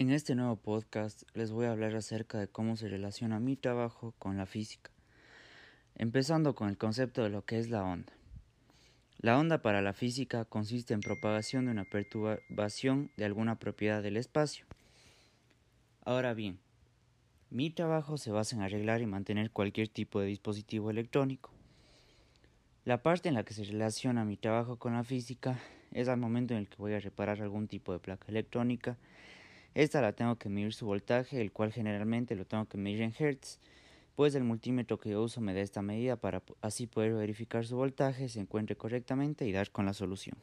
En este nuevo podcast les voy a hablar acerca de cómo se relaciona mi trabajo con la física, empezando con el concepto de lo que es la onda. La onda para la física consiste en propagación de una perturbación de alguna propiedad del espacio. Ahora bien, mi trabajo se basa en arreglar y mantener cualquier tipo de dispositivo electrónico. La parte en la que se relaciona mi trabajo con la física es al momento en el que voy a reparar algún tipo de placa electrónica esta la tengo que medir su voltaje, el cual generalmente lo tengo que medir en Hertz, pues el multímetro que yo uso me da esta medida para así poder verificar su voltaje, se encuentre correctamente y dar con la solución.